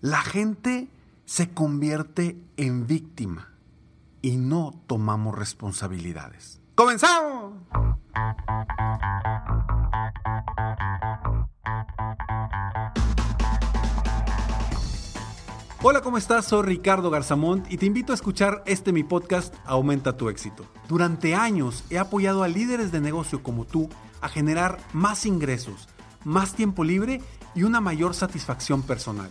La gente se convierte en víctima y no tomamos responsabilidades. ¡Comenzamos! Hola, ¿cómo estás? Soy Ricardo Garzamont y te invito a escuchar este mi podcast Aumenta tu éxito. Durante años he apoyado a líderes de negocio como tú a generar más ingresos, más tiempo libre y una mayor satisfacción personal.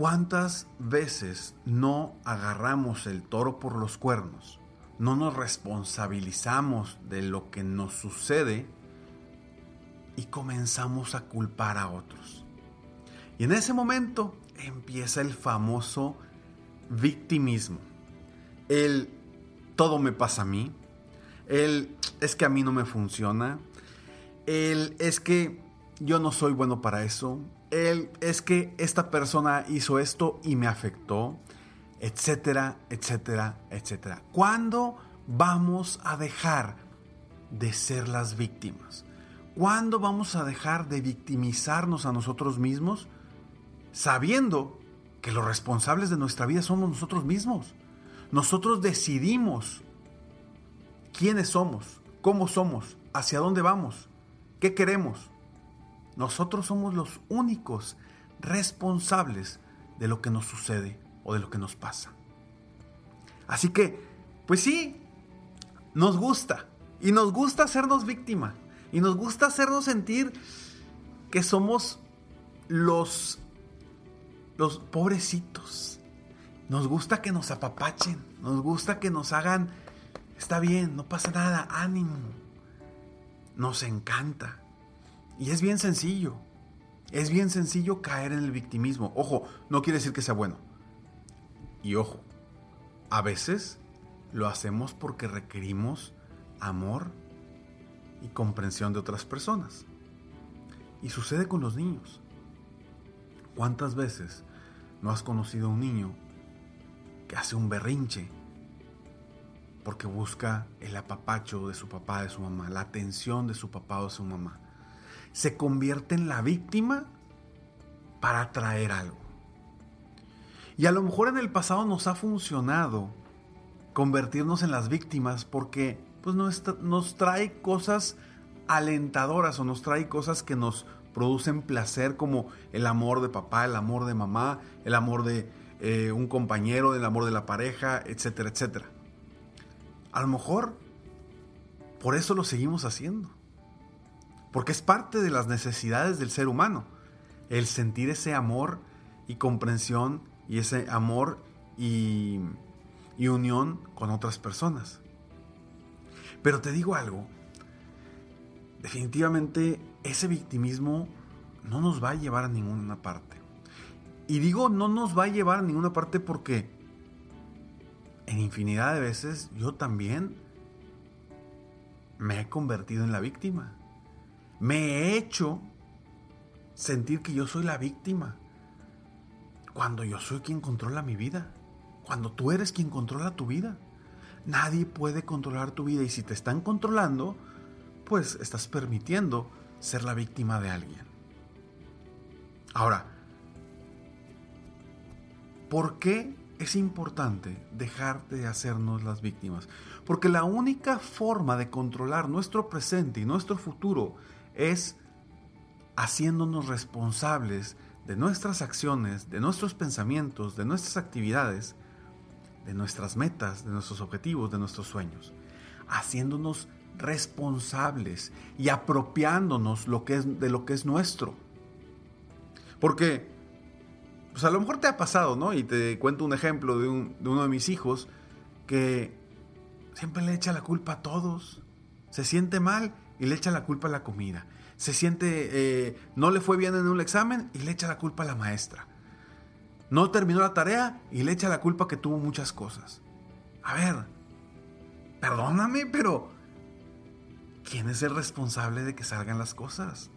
¿Cuántas veces no agarramos el toro por los cuernos? No nos responsabilizamos de lo que nos sucede y comenzamos a culpar a otros. Y en ese momento empieza el famoso victimismo. El todo me pasa a mí. El es que a mí no me funciona. El es que yo no soy bueno para eso él es que esta persona hizo esto y me afectó, etcétera, etcétera, etcétera. ¿Cuándo vamos a dejar de ser las víctimas? ¿Cuándo vamos a dejar de victimizarnos a nosotros mismos sabiendo que los responsables de nuestra vida somos nosotros mismos? Nosotros decidimos quiénes somos, cómo somos, hacia dónde vamos, qué queremos. Nosotros somos los únicos responsables de lo que nos sucede o de lo que nos pasa. Así que, pues sí, nos gusta. Y nos gusta hacernos víctima. Y nos gusta hacernos sentir que somos los, los pobrecitos. Nos gusta que nos apapachen. Nos gusta que nos hagan, está bien, no pasa nada, ánimo. Nos encanta. Y es bien sencillo. Es bien sencillo caer en el victimismo. Ojo, no quiere decir que sea bueno. Y ojo, a veces lo hacemos porque requerimos amor y comprensión de otras personas. Y sucede con los niños. ¿Cuántas veces no has conocido a un niño que hace un berrinche porque busca el apapacho de su papá, de su mamá, la atención de su papá o de su mamá? Se convierte en la víctima para atraer algo. Y a lo mejor en el pasado nos ha funcionado convertirnos en las víctimas porque pues, nos, nos trae cosas alentadoras o nos trae cosas que nos producen placer como el amor de papá, el amor de mamá, el amor de eh, un compañero, el amor de la pareja, etcétera, etcétera. A lo mejor por eso lo seguimos haciendo porque es parte de las necesidades del ser humano, el sentir ese amor y comprensión y ese amor y, unión con otras personas. Pero te digo algo, definitivamente ese victimismo no nos va a llevar a ninguna parte. Y digo no nos va a llevar a ninguna parte porque en infinidad de veces yo también me he convertido en la víctima me he hecho sentir que yo soy la víctima, cuando yo soy quien controla mi vida. cuando tú eres quien controla tu vida. Nadie puede controlar tu vida y si te están controlando, pues estás permitiendo ser la víctima de alguien. Ahora, ¿por qué es importante dejar de hacernos las víctimas? Porque la única forma de controlar nuestro presente y nuestro futuro es haciéndonos responsables de nuestras acciones, de nuestros pensamientos, de nuestras actividades, de nuestras metas, de nuestros objetivos, de nuestros sueños, haciéndonos responsables y apropiándonos de lo que es nuestro. Porque, pues a lo mejor te ha pasado, ¿no? Y te cuento un ejemplo de, de uno de mis hijos que siempre le echa la culpa a todos. Se siente mal y le echa la culpa a la comida. Se siente, eh, no le fue bien en un examen y le echa la culpa a la maestra. No terminó la tarea y le echa la culpa que tuvo muchas cosas. A ver, perdóname, pero ¿quién es el responsable de que salgan las cosas?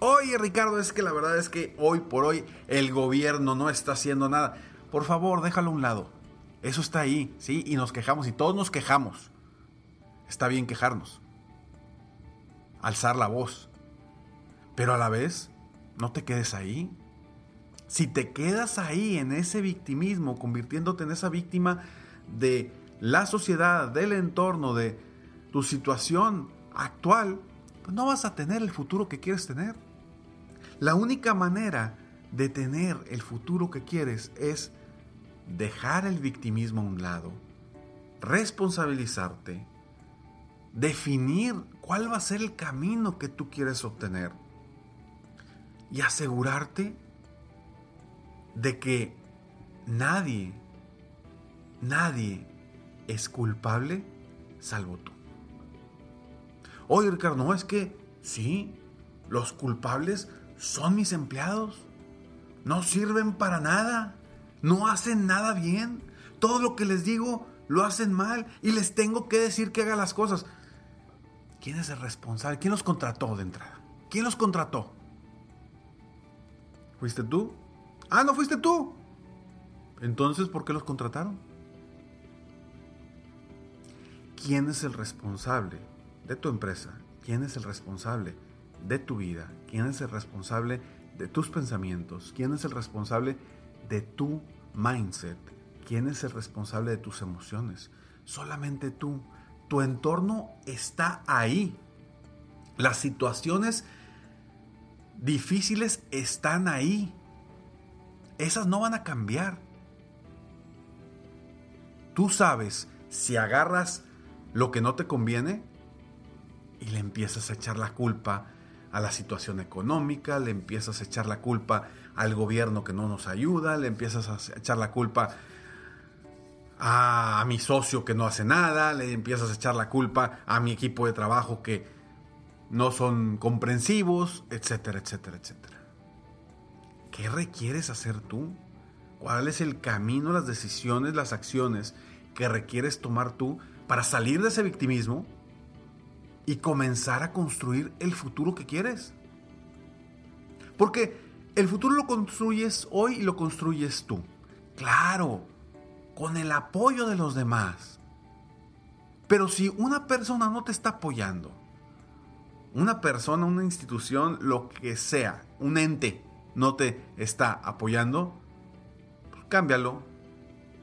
Oye, Ricardo, es que la verdad es que hoy por hoy el gobierno no está haciendo nada. Por favor, déjalo a un lado. Eso está ahí, ¿sí? Y nos quejamos y todos nos quejamos. Está bien quejarnos. Alzar la voz. Pero a la vez, no te quedes ahí. Si te quedas ahí en ese victimismo, convirtiéndote en esa víctima de la sociedad, del entorno, de tu situación actual, pues no vas a tener el futuro que quieres tener. La única manera de tener el futuro que quieres es dejar el victimismo a un lado, responsabilizarte, definir cuál va a ser el camino que tú quieres obtener y asegurarte de que nadie, nadie es culpable salvo tú. Oye Ricardo, no es que sí, los culpables son mis empleados. No sirven para nada no hacen nada bien. Todo lo que les digo lo hacen mal y les tengo que decir que hagan las cosas. ¿Quién es el responsable? ¿Quién los contrató de entrada? ¿Quién los contrató? ¿Fuiste tú? Ah, no fuiste tú. Entonces, ¿por qué los contrataron? ¿Quién es el responsable de tu empresa? ¿Quién es el responsable de tu vida? ¿Quién es el responsable de tus pensamientos? ¿Quién es el responsable de tu mindset. ¿Quién es el responsable de tus emociones? Solamente tú. Tu entorno está ahí. Las situaciones difíciles están ahí. Esas no van a cambiar. Tú sabes si agarras lo que no te conviene y le empiezas a echar la culpa a la situación económica, le empiezas a echar la culpa al gobierno que no nos ayuda, le empiezas a echar la culpa a, mi socio que no hace nada, le empiezas a echar la culpa a mi equipo de trabajo que no son comprensivos, etcétera, etcétera, etcétera. ¿Qué requieres hacer tú? ¿Cuál es el camino, las decisiones, las acciones que requieres tomar tú para salir de ese victimismo y comenzar a construir el futuro que quieres? Porque el futuro lo construyes hoy y lo construyes tú. Claro, con el apoyo de los demás. Pero si una persona no te está apoyando, una persona, una institución, lo que sea, un ente, no te está apoyando, pues cámbialo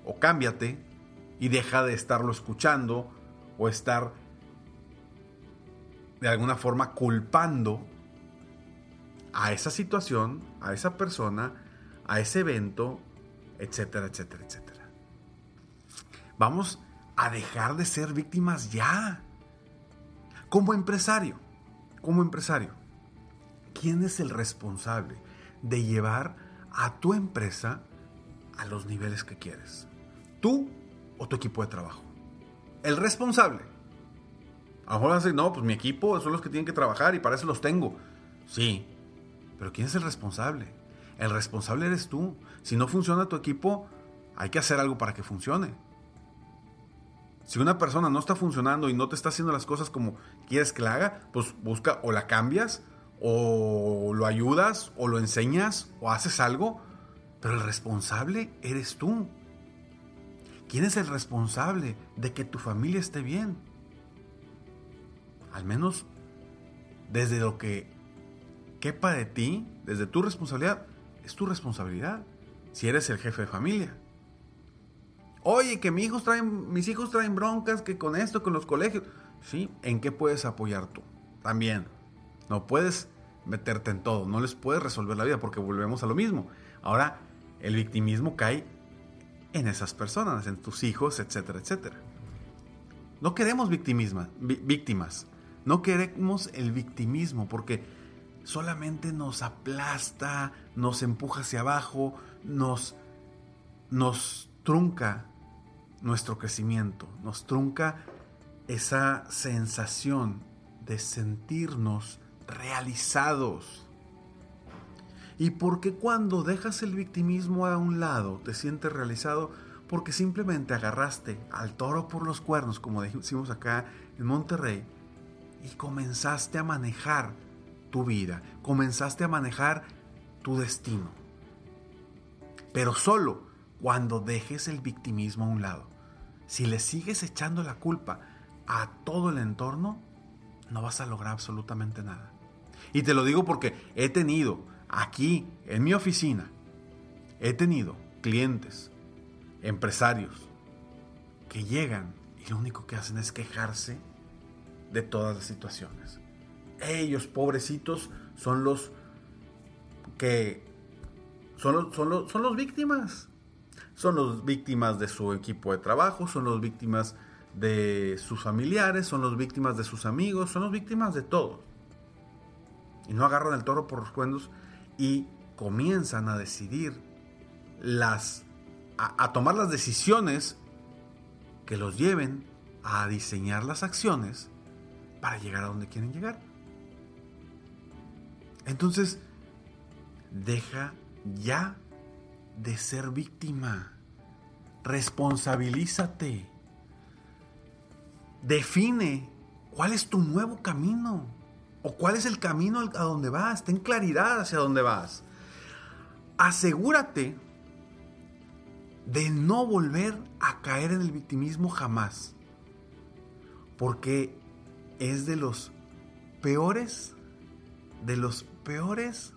o cámbiate y deja de estarlo escuchando o estar de alguna forma culpando a esa situación, a esa persona, a ese evento, etcétera, etcétera, etcétera. Vamos a dejar de ser víctimas ya. Como empresario, como empresario, ¿quién es el responsable de llevar a tu empresa a los niveles que quieres? ¿Tú o tu equipo de trabajo? El responsable. A lo mejor vas no, pues mi equipo son los que tienen que trabajar y para eso los tengo. Sí, pero ¿quién es el responsable? El responsable eres tú. Si no funciona tu equipo, hay que hacer algo para que funcione. Si una persona no está funcionando y no te está haciendo las cosas como quieres que la haga, pues busca o la cambias, o lo ayudas, o lo enseñas, o haces algo. Pero el responsable eres tú. ¿Quién es el responsable de que tu familia esté bien? Al menos desde lo que quepa de ti, desde tu responsabilidad, es tu responsabilidad. Si eres el jefe de familia. Oye, que mis hijos traen, mis hijos traen broncas, que con esto, con los colegios. Sí, ¿en qué puedes apoyar tú? También. No puedes meterte en todo, no les puedes resolver la vida porque volvemos a lo mismo. Ahora, el victimismo cae en esas personas, en tus hijos, etcétera, etcétera. No queremos víctimas, no queremos el victimismo porque solamente nos aplasta, nos empuja hacia abajo, nos, nos trunca nuestro crecimiento, nos trunca esa sensación de sentirnos realizados. ¿Y porque cuando dejas el victimismo a un lado te sientes realizado? Porque simplemente agarraste al toro por los cuernos, como decimos acá en Monterrey, y comenzaste a manejar tu vida, comenzaste a manejar tu destino. Pero solo cuando dejes el victimismo a un lado. Si le sigues echando la culpa a todo el entorno, no vas a lograr absolutamente nada. Y te lo digo porque he tenido aquí en mi oficina, he tenido clientes, empresarios, que llegan y lo único que hacen es quejarse de todas las situaciones. Ellos, pobrecitos, son los que son los, son los, son los víctimas. Son los víctimas de su equipo de trabajo, son los víctimas de sus familiares, son los víctimas de sus amigos, son los víctimas de todo. Y no agarran el toro por los cuernos y comienzan a decidir las a, tomar las decisiones que los lleven a diseñar las acciones para llegar a donde quieren llegar. Entonces, deja ya de ser víctima. Responsabilízate. Define cuál es tu nuevo camino o cuál es el camino a donde vas. Ten claridad hacia dónde vas. Asegúrate de no volver a caer en el victimismo jamás. Porque es de los peores, de los peores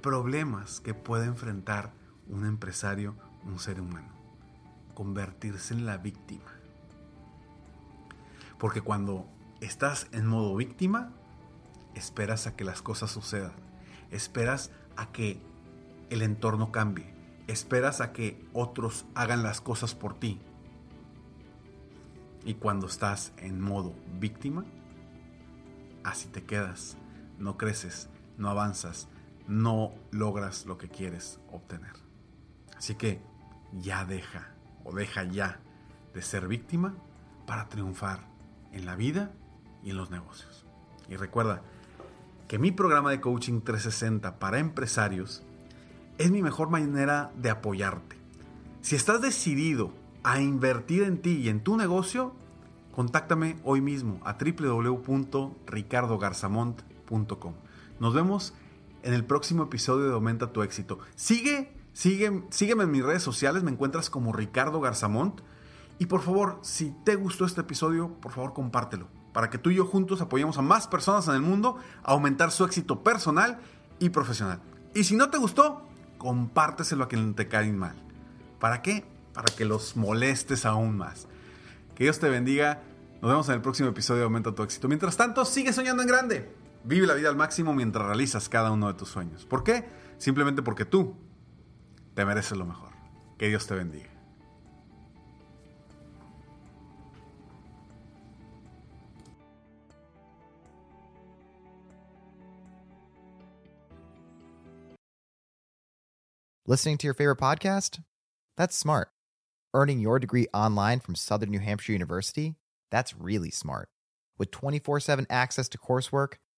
problemas que puede enfrentar un empresario, un ser humano. Convertirse en la víctima. Porque cuando estás en modo víctima, esperas a que las cosas sucedan. Esperas a que el entorno cambie. Esperas a que otros hagan las cosas por ti. Y cuando estás en modo víctima, así te quedas. No creces, no avanzas, no logras lo que quieres obtener. Así que ya deja o deja ya de ser víctima para triunfar en la vida y en los negocios. Y recuerda que mi programa de coaching 360 para empresarios es mi mejor manera de apoyarte. Si estás decidido a invertir en ti y en tu negocio, contáctame hoy mismo a www.ricardogarzamont.com. Nos vemos en el próximo episodio de Aumenta tu éxito. Sigue, sigue, sígueme en mis redes sociales, me encuentras como Ricardo Garzamont. Y por favor, si te gustó este episodio, por favor compártelo, para que tú y yo juntos apoyemos a más personas en el mundo a aumentar su éxito personal y profesional. Y si no te gustó, compárteselo a quien te caen mal. ¿Para qué? Para que los molestes aún más. Que Dios te bendiga. Nos vemos en el próximo episodio de Aumenta tu éxito. Mientras tanto, sigue soñando en grande. Vive la vida al máximo mientras realizas cada uno de tus sueños. ¿Por qué? Simplemente porque tú te mereces lo mejor. Que Dios te bendiga. Listening to your favorite podcast? That's smart. Earning your degree online from Southern New Hampshire University? That's really smart. With 24 7 access to coursework,